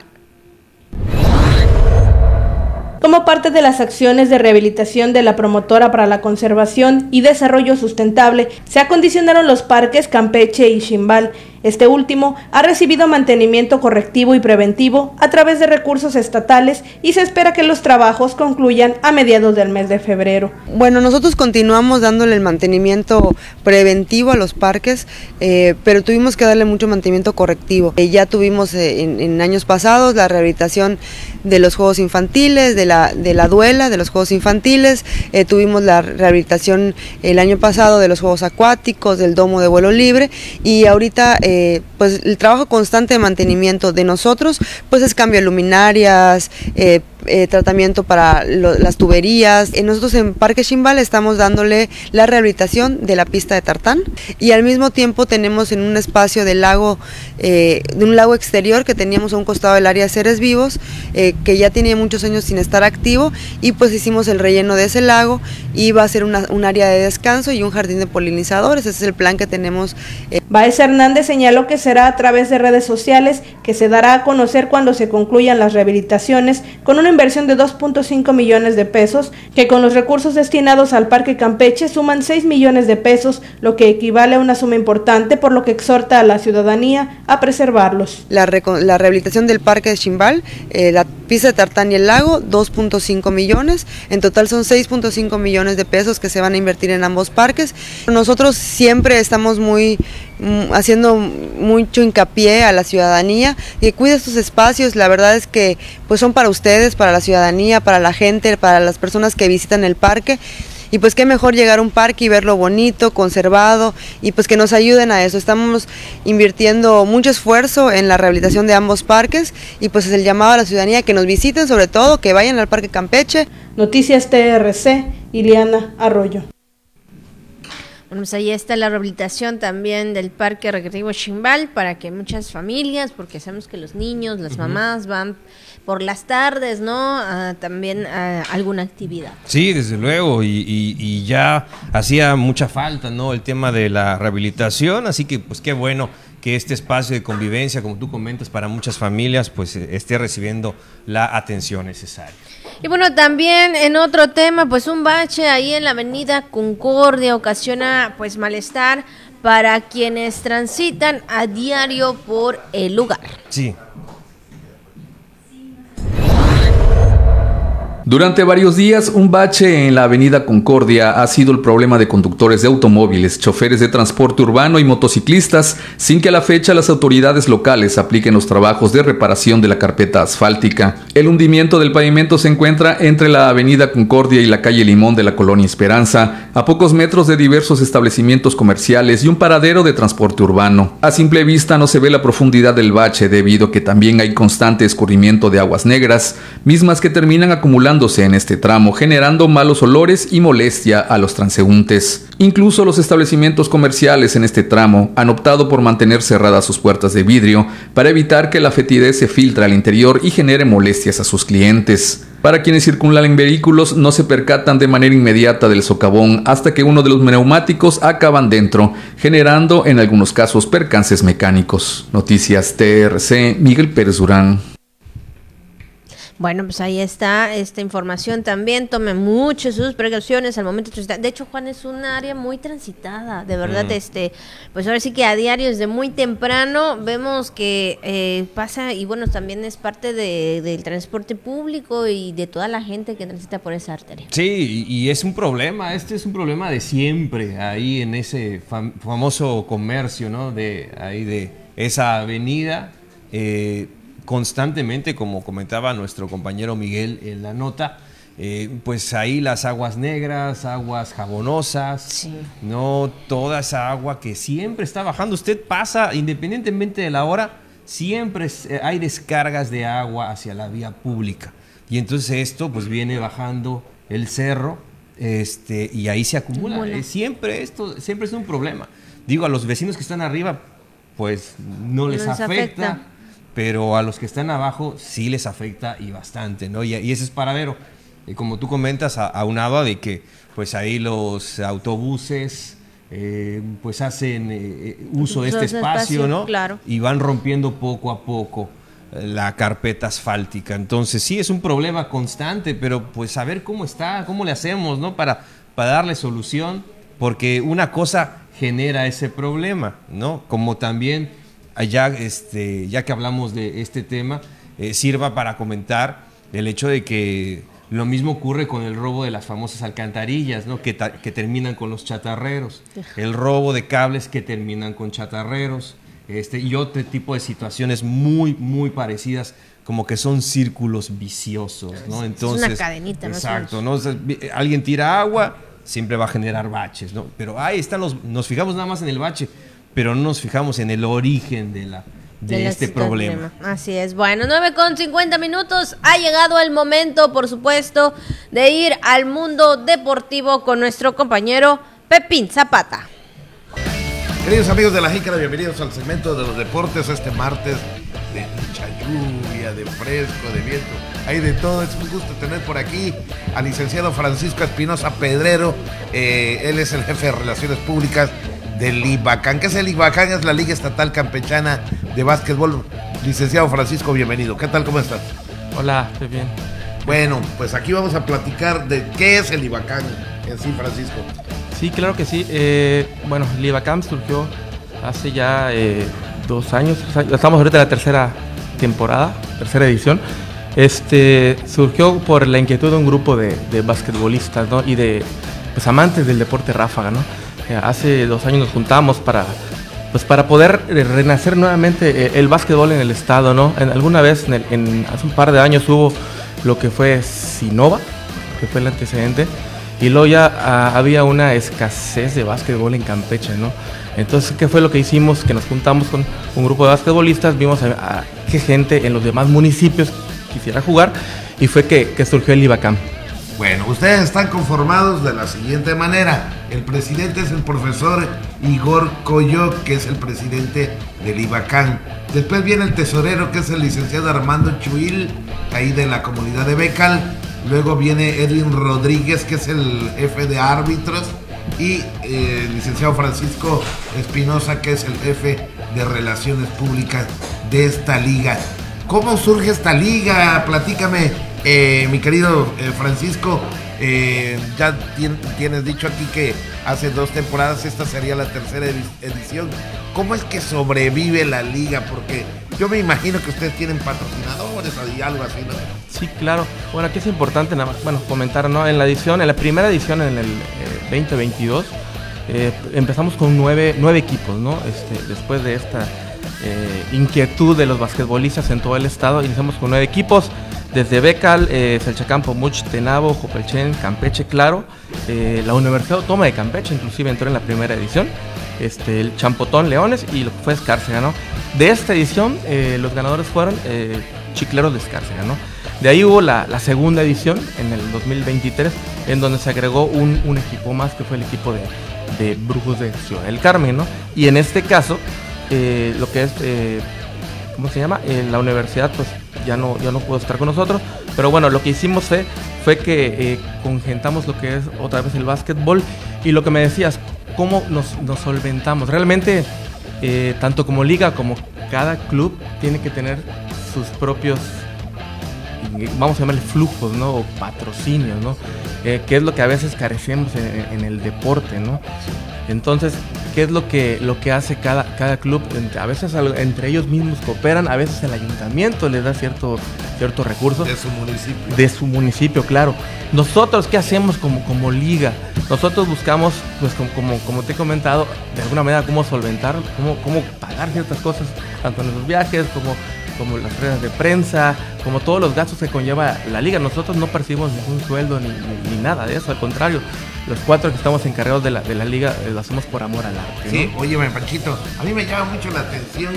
Como parte de las acciones de rehabilitación de la promotora para la conservación y desarrollo sustentable, se acondicionaron los parques Campeche y Chimbal. Este último ha recibido mantenimiento correctivo y preventivo a través de recursos estatales y se espera que los trabajos concluyan a mediados del mes de febrero. Bueno, nosotros continuamos dándole el mantenimiento preventivo a los parques, eh, pero tuvimos que darle mucho mantenimiento correctivo. Eh, ya tuvimos eh, en, años pasados la rehabilitación de los juegos infantiles, de la, duela, de los juegos infantiles, tuvimos la rehabilitación el año pasado de los juegos acuáticos, del domo de vuelo libre y ahorita pues el trabajo constante de mantenimiento de nosotros pues es cambio de luminarias, eh, eh, tratamiento para las tuberías. Eh, nosotros en Parque Chimbal estamos dándole la rehabilitación de la pista de tartán y al mismo tiempo tenemos en un espacio del lago, eh, de un lago exterior que teníamos a un costado del área de seres vivos, eh, que ya tiene muchos años sin estar activo y pues hicimos el relleno de ese lago y va a ser una- un área de descanso y un jardín de polinizadores. Ese es el plan que tenemos Baez Hernández señaló que será a través de redes sociales que se dará a conocer cuando se concluyan las rehabilitaciones con una inversión de 2.5 millones de pesos, que con los recursos destinados al Parque Campeche suman 6 millones de pesos, lo que equivale a una suma importante, por lo que exhorta a la ciudadanía a preservarlos. la, rehabilitación del parque de Chimbal, eh, la pista de tartán y el lago, 2.5 millones. En total son 6.5 millones de pesos que se van a invertir en ambos parques. Nosotros siempre estamos muy haciendo mucho hincapié a la ciudadanía que cuide estos espacios. La verdad es que pues son para ustedes, para la ciudadanía, para la gente, para las personas que visitan el parque. Y pues qué mejor llegar a un parque y verlo bonito, conservado y pues que nos ayuden a eso. Estamos invirtiendo mucho esfuerzo en la rehabilitación de ambos parques y pues es el llamado a la ciudadanía que nos visiten, sobre todo que vayan al Parque Campeche. Noticias TRC, Iliana Arroyo. Bueno, pues ahí está la rehabilitación también del Parque Recreativo Chimbal para que muchas familias, porque sabemos que los niños, las mamás van por las tardes, ¿no? A también a alguna actividad. Sí, desde luego, y, y- y ya hacía mucha falta, ¿no? El tema de la rehabilitación, así que pues qué bueno que este espacio de convivencia, como tú comentas, para muchas familias, pues esté recibiendo la atención necesaria. Y bueno, también en otro tema, pues un bache ahí en la avenida Concordia ocasiona pues malestar para quienes transitan a diario por el lugar. Sí, Durante varios días, un bache en la avenida Concordia ha sido el problema de conductores de automóviles, choferes de transporte urbano y motociclistas, sin que a la fecha las autoridades locales apliquen los trabajos de reparación de la carpeta asfáltica. El hundimiento del pavimento se encuentra entre la avenida Concordia y la calle Limón de la colonia Esperanza, a pocos metros de diversos establecimientos comerciales y un paradero de transporte urbano. A simple vista no se ve la profundidad del bache debido a que también hay constante escurrimiento de aguas negras, mismas que terminan acumulándose en este tramo, generando malos olores y molestia a los transeúntes. Incluso los establecimientos comerciales en este tramo han optado por mantener cerradas sus puertas de vidrio para evitar que la fetidez se filtre al interior y genere molestias a sus clientes. Para quienes circulan en vehículos no se percatan de manera inmediata del socavón hasta que uno de los neumáticos acaban dentro, generando en algunos casos percances mecánicos. Noticias TRC, Miguel Pérez Durán. Bueno, pues ahí está esta información también. Tome muchas sus precauciones al momento de transitar. De hecho, Juan es un área muy transitada, de verdad. Este, pues ahora sí que a diario desde muy temprano vemos que eh, pasa y bueno, también es parte de- del transporte público y de toda la gente que transita por esa arteria. Sí, y, y es un problema, este es un problema de siempre, ahí en ese fam- famoso comercio, ¿no? De ahí de esa avenida, eh, constantemente, como comentaba nuestro compañero Miguel en la nota, eh, pues ahí las aguas negras, aguas jabonosas, Sí. no toda esa agua que siempre está bajando. Usted pasa, independientemente de la hora, siempre eh, hay descargas de agua hacia la vía pública. Y entonces esto pues viene bajando el cerro este, y ahí se acumula. Eh, siempre esto, siempre es un problema. Digo, a los vecinos que están arriba, pues no les, les afecta, afecta. Pero a los que están abajo sí les afecta y bastante, ¿no? Y, y ese es paradero. Y como tú comentas, a- aunado a de que pues ahí los autobuses eh, pues hacen eh, eh, uso de este ese espacio, espacio, ¿no? claro. Y van rompiendo poco a poco la carpeta asfáltica. Entonces sí es un problema constante, pero pues a ver cómo está, cómo le hacemos, ¿no? Para, para darle solución, porque una cosa genera ese problema, ¿no? Como también allá, este, ya que hablamos de este tema, eh, sirva para comentar el hecho de que lo mismo ocurre con el robo de las famosas alcantarillas, ¿no? que, que terminan con los chatarreros, el robo de cables que terminan con chatarreros, este, y otro tipo de situaciones muy, muy parecidas, como que son círculos viciosos, ¿no? Entonces, cadenita, más o Exacto, ¿no? O sea, alguien tira agua, siempre va a generar baches, ¿no? Pero ahí están los, nos fijamos nada más en el bache, pero no nos fijamos en el origen de la de, este problema. Así es. Bueno, 9 con 50 minutos. Ha llegado el momento, por supuesto, de ir al mundo deportivo con nuestro compañero Pepín Zapata. Queridos amigos de la Jícara, bienvenidos al segmento de los deportes este martes de mucha lluvia, de fresco, de viento. Hay de todo, es un gusto tener por aquí al licenciado Francisco Espinosa Pedrero. Eh, él es el jefe de Relaciones Públicas del IBACAN. ¿Qué es el IBACAN? Es la Liga Estatal Campechana de Básquetbol. Licenciado Francisco, bienvenido. ¿Qué tal? ¿Cómo estás? Hola, estoy bien. Bueno, pues aquí vamos a platicar de qué es el IBACAN en sí, Francisco. Sí, claro que sí. Eh, bueno, el IBACAM surgió hace ya eh, dos años, tres años. Estamos ahorita en la tercera temporada, tercera edición. Este surgió por la inquietud de un grupo de, de basquetbolistas ¿no? y de pues, amantes del deporte ráfaga. ¿no? Eh, hace dos años nos juntamos para, pues, para poder eh, renacer nuevamente eh, el básquetbol en el estado. ¿no? En, alguna vez, en hace un par de años, hubo lo que fue Sinova, que fue el antecedente, y luego ya ah, había una escasez de básquetbol en Campeche, ¿no? Entonces, ¿qué fue lo que hicimos? Que nos juntamos con un grupo de basquetbolistas, vimos a, a qué gente en los demás municipios quisiera jugar, y fue que, que surgió el IBACAM. Bueno, ustedes están conformados de la siguiente manera. El presidente es el profesor Igor Coyo, que es el presidente del IBACAN. Después viene el tesorero, que es el licenciado Armando Chuil, ahí de la comunidad de Becal. Luego viene Edwin Rodríguez, que es el jefe de árbitros. Y eh, el licenciado Francisco Espinosa, que es el jefe de relaciones públicas de esta liga. ¿Cómo surge esta liga? Platícame, eh, mi querido eh, Francisco. eh, ya tien- tienes dicho aquí que hace dos temporadas esta sería la tercera edi- edición. ¿Cómo es que sobrevive la liga? Porque yo me imagino que ustedes tienen patrocinadores y algo así, ¿no? Sí, claro. Bueno, aquí es importante nada más, bueno, comentar, ¿no? En la edición, en la primera edición, en el eh, 2022, eh, empezamos con nueve, nueve equipos, ¿no? Este, después de esta inquietud de los basquetbolistas en todo el estado, iniciamos con nueve equipos, desde Becal, eh, Selchacampo, Much, Tenabo, Jopelchen, Campeche, claro, eh, la Universidad Autónoma de Campeche inclusive entró en la primera edición, este, el Champotón Leones y lo que fue Escárcega, ¿no? De esta edición, eh, los ganadores fueron eh, Chicleros de Escárcega, ¿no? De ahí hubo la, segunda edición en el 2023, en donde se agregó un, equipo más, que fue el equipo de, de Brujos de Ciudad del Carmen, ¿no? Y en este caso, lo que es, ¿cómo se llama? La universidad, pues ya no, ya no pudo estar con nosotros, pero bueno, lo que hicimos fue, que eh, congentamos lo que es otra vez el básquetbol y lo que me decías, ¿cómo nos, nos solventamos? Realmente, eh, tanto como liga como cada club tiene que tener sus propios vamos a llamarle flujos, ¿no? O patrocinios, ¿no? Eh, que es lo que a veces carecemos en, en el deporte, ¿no? Entonces, ¿qué es lo que, lo que hace cada, cada club? A veces entre ellos mismos cooperan, a veces el ayuntamiento les da cierto, cierto recurso. De su municipio. De su municipio, claro. Nosotros, ¿qué hacemos como, como liga? Nosotros buscamos, pues como, como, como te he comentado, de alguna manera cómo solventar, cómo, cómo pagar ciertas cosas, tanto en los viajes como, como las redes de prensa, como todos los gastos que conlleva la liga. Nosotros no percibimos ningún sueldo ni, ni- ni nada de eso, al contrario. los cuatro que estamos encargados de la, de la liga eh, lo hacemos por amor al arte. Sí, ¿no? oye, Panchito, a mí me llama mucho la atención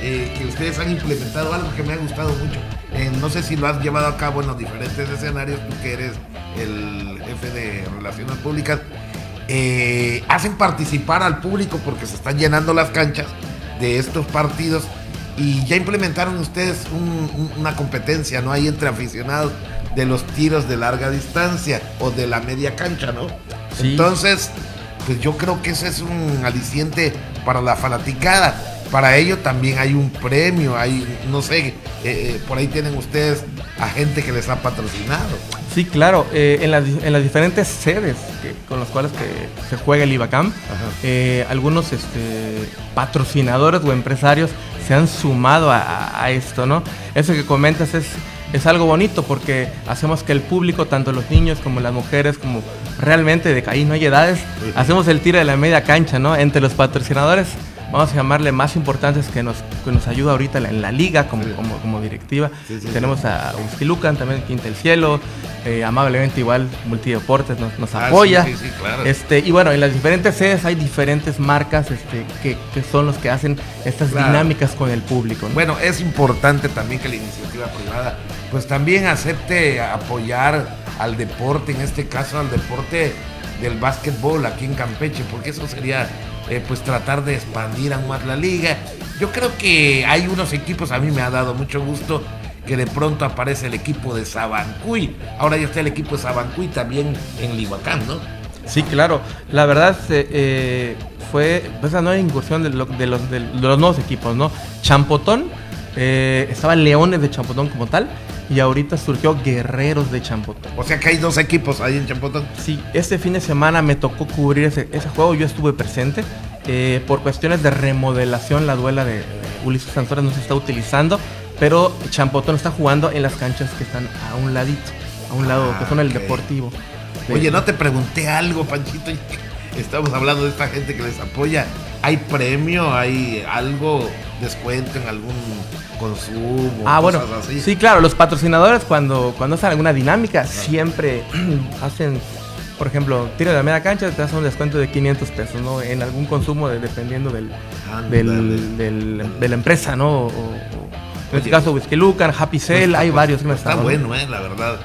eh, que ustedes han implementado algo que me ha gustado mucho. Eh, no sé si lo has llevado a cabo en los diferentes escenarios, tú que eres el jefe de Relaciones Públicas. hacen participar al público porque se están llenando las canchas de estos partidos y ya implementaron ustedes un- un- una competencia, ¿no? Ahí entre aficionados de los tiros de larga distancia o de la media cancha, ¿no? Sí. Entonces, pues yo creo que ese es un aliciente para la fanaticada. Para ello también hay un premio, hay, no sé, eh, eh, por ahí tienen ustedes a gente que les ha patrocinado. Sí, claro, eh, en, las, en las diferentes sedes que- con las cuales que se juega el IBACAM, eh, algunos este, patrocinadores o empresarios se han sumado a, a- a esto, ¿no? Eso que comentas es, es algo bonito porque hacemos que el público, tanto los niños como las mujeres, como realmente de que ahí no hay edades, hacemos el tiro de la media cancha, ¿no? Entre los patrocinadores, vamos a llamarle más importantes que nos, que nos ayuda ahorita en la, liga como, como, como directiva. Sí, sí, Tenemos a Whisky Lucan, también Quinta del Cielo, eh, amablemente igual Multideportes nos, nos Ah, apoya. claro. Este, y bueno, en las diferentes sedes hay diferentes marcas este, que, que son los que hacen estas Claro. dinámicas con el público. ¿no? Bueno, es importante también que la iniciativa privada pues también acepte apoyar al deporte, en este caso al deporte del básquetbol aquí en Campeche, porque eso sería eh, pues tratar de expandir aún más la liga. Yo creo que hay unos equipos, a mí me ha dado mucho gusto que de pronto aparece el equipo de Sabancuy. Ahora ya está el equipo de Sabancuy también en Lihuacán, ¿no? Sí, claro. La verdad eh, eh, fue pues, esa nueva incursión de, lo- de los, de los nuevos equipos, ¿no? Champotón, eh, Leones de Champotón como tal, y ahorita surgió Guerreros de Champotón. O sea que hay dos equipos ahí en Champotón. Sí, este fin de semana me tocó cubrir ese, ese juego, yo estuve presente. Eh, por cuestiones de remodelación, la duela de eh, Ulises Sanzores no se está utilizando, pero Champotón está jugando en las canchas que están a un ladito, a un lado, que son el ok. deportivo. De- Oye, no te pregunté algo, Panchito. Estamos hablando de esta gente que les apoya. ¿Hay premio? ¿Hay algo? ¿Descuento en algún consumo? Ah, bueno, cosas así? sí, claro, los patrocinadores cuando, cuando hacen alguna dinámica siempre hacen, por ejemplo, tiro de la media cancha, te hacen un descuento de 500 pesos, ¿no? En algún consumo de- dependiendo del, Ándale. del, del- de la empresa, ¿no? O- o- en este caso, Whisky Lucan, Happy Pues está- hay pues, varios que me Está bueno, eh, la verdad.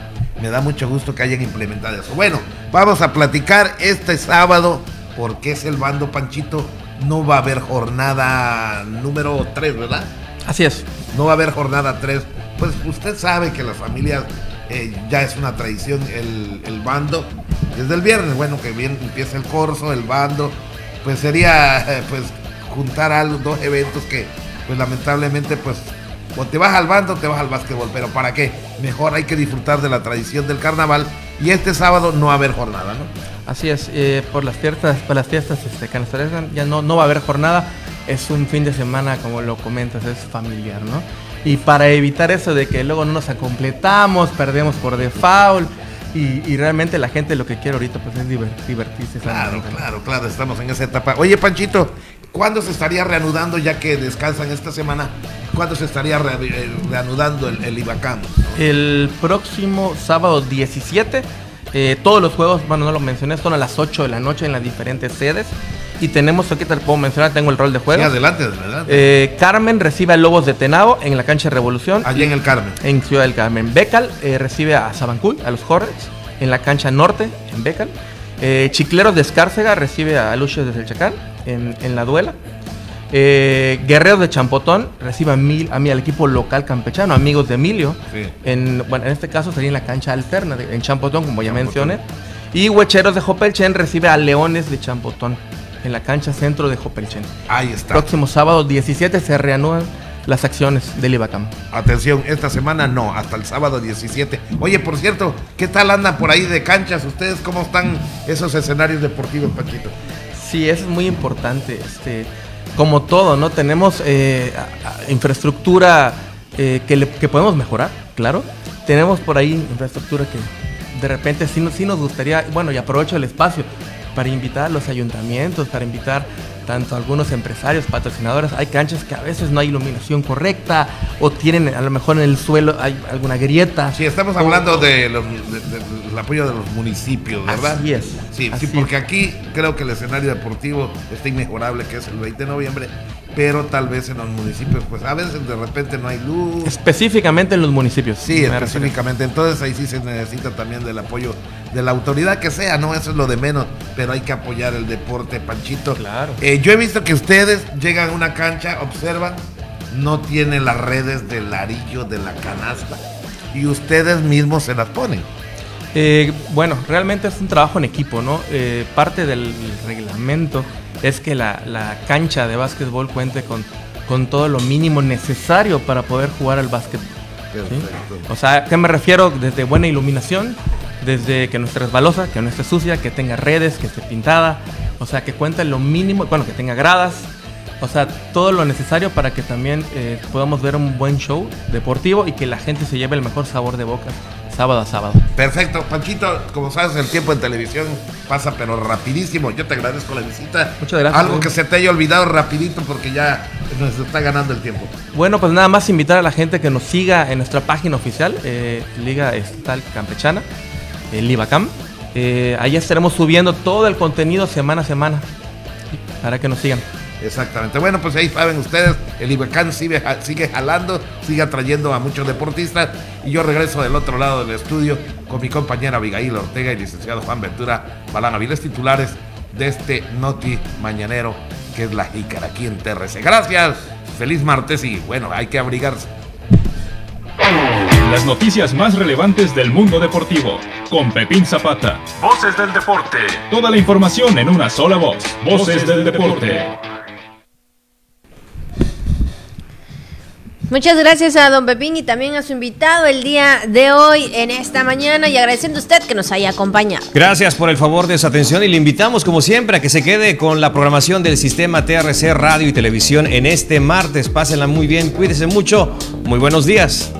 Me da mucho gusto que hayan implementado eso. Bueno, vamos a platicar este sábado, porque es el bando Panchito. No va a haber jornada número 3, ¿verdad? Así es. no va a haber jornada 3. Pues usted sabe que las familias eh, ya es una tradición el, el bando. Desde el viernes, bueno, que bien empieza el corso, el bando, pues sería eh, pues juntar algo, dos eventos que pues lamentablemente pues o te vas al bando o te vas al básquetbol, pero ¿para qué? Mejor hay que disfrutar de la tradición del carnaval y este sábado no va a haber jornada, ¿no? Así es, eh, por las fiestas, por las fiestas este, ya no, no va a haber jornada, es un fin de semana, como lo comentas, es familiar, ¿no? Y para evitar eso de que luego no nos completamos, perdemos por default, y, y realmente la gente lo que quiere ahorita pues es diver- divertirse. Claro, claro, claro, estamos en esa etapa. Oye, Panchito, ¿cuándo se estaría reanudando, ya que descansan esta semana, cuándo se estaría re- eh, reanudando el, el? El próximo sábado 17, eh, todos los juegos, bueno, no lo mencioné, son a las 8 de la noche en las diferentes sedes. Y tenemos, aquí te lo puedo mencionar, tengo el rol de juego. Sí, adelante, adelante. Eh, Carmen recibe a Lobos de Tenao en la cancha de Revolución. Allí en el Carmen. En Ciudad del Carmen. Becal eh, recibe a Sabancuy, a los Hornets, en la cancha norte, en Becal. Chicleros de Escárcega recibe a Lucios de Selchacán, en, en la duela. Eh, Guerreros de Champotón recibe a, mil, a mí, al equipo local campechano, amigos de Emilio. Sí. En, bueno, en este caso sería en la cancha alterna, de- en Champotón, como ya mencioné. Y Huecheros de Jopelchen recibe a Leones de Champotón, en la cancha centro de Jopelchen. Ahí está. Próximo sábado 17 se reanudan las acciones del IBACAM. Atención, esta semana no, hasta el sábado 17. Oye, por cierto, ¿qué tal andan por ahí de canchas? ¿Ustedes cómo están esos escenarios deportivos, Panchito? Sí, eso es muy importante. Este, como todo, ¿no? Tenemos eh, infraestructura eh, que, le- que podemos mejorar, claro. Tenemos por ahí infraestructura que de repente sí, sí nos gustaría, bueno, y aprovecho el espacio, para invitar a los ayuntamientos, para invitar tanto a algunos empresarios, patrocinadores. Hay canchas que a veces no hay iluminación correcta o tienen a lo mejor en el suelo hay alguna grieta. Sí, estamos hablando de los- de- de- del apoyo de los municipios, ¿verdad? Así es. Sí, Así sí, porque aquí creo que el escenario deportivo está inmejorable, que es el 20 de noviembre, pero tal vez en los municipios, pues a veces de repente no hay luz. Específicamente en los municipios. Sí, específicamente. Entonces ahí sí se necesita también del apoyo de la autoridad que sea, ¿no? Eso es lo de menos, pero hay que apoyar el deporte, Panchito. Claro. Eh, yo he visto que ustedes llegan a una cancha, observan, no tiene las redes del arillo de la canasta y ustedes mismos se las ponen. Eh, bueno, realmente es un trabajo en equipo, ¿no? Eh, parte del reglamento es que la, la cancha de básquetbol cuente con, con todo lo mínimo necesario para poder jugar al básquetbol. O sea, ¿qué me refiero? Desde buena iluminación, desde que no esté resbalosa, que no esté sucia, que tenga redes, que esté pintada, o sea, que cuente lo mínimo, bueno, que tenga gradas, o sea, todo lo necesario para que también eh, podamos ver un buen show deportivo y que la gente se lleve el mejor sabor de boca sábado a sábado. Perfecto, Panchito, como sabes, el tiempo en televisión pasa pero rapidísimo. Yo te agradezco la visita. Muchas gracias. Algo que se te haya olvidado rapidito porque ya nos está ganando el tiempo. Bueno, pues nada más invitar a la gente que nos siga en nuestra página oficial, eh, Liga Estatal Campechana, el Libacam. Eh, ahí estaremos subiendo todo el contenido semana a semana para que nos sigan. Exactamente. Bueno, pues ahí saben ustedes, el Ibacán sigue, ja- sigue jalando, sigue atrayendo a muchos deportistas. Y yo regreso del otro lado del estudio con mi compañera Abigail Ortega y licenciado Juan Ventura Balán Aviles, titulares de este Noti Mañanero, que es la Jícara aquí en TRC. Gracias, feliz martes y bueno, hay que abrigarse. Las noticias más relevantes del mundo deportivo. Con Pepín Zapata. Voces del deporte. Toda la información en una sola voz. Voces del deporte. Muchas gracias a don Pepín y también a su invitado el día de hoy en esta mañana y agradeciendo a usted que nos haya acompañado. Gracias por el favor de su atención y le invitamos como siempre a que se quede con la programación del sistema TRC Radio y Televisión en este martes. Pásenla muy bien, cuídense mucho. Muy buenos días.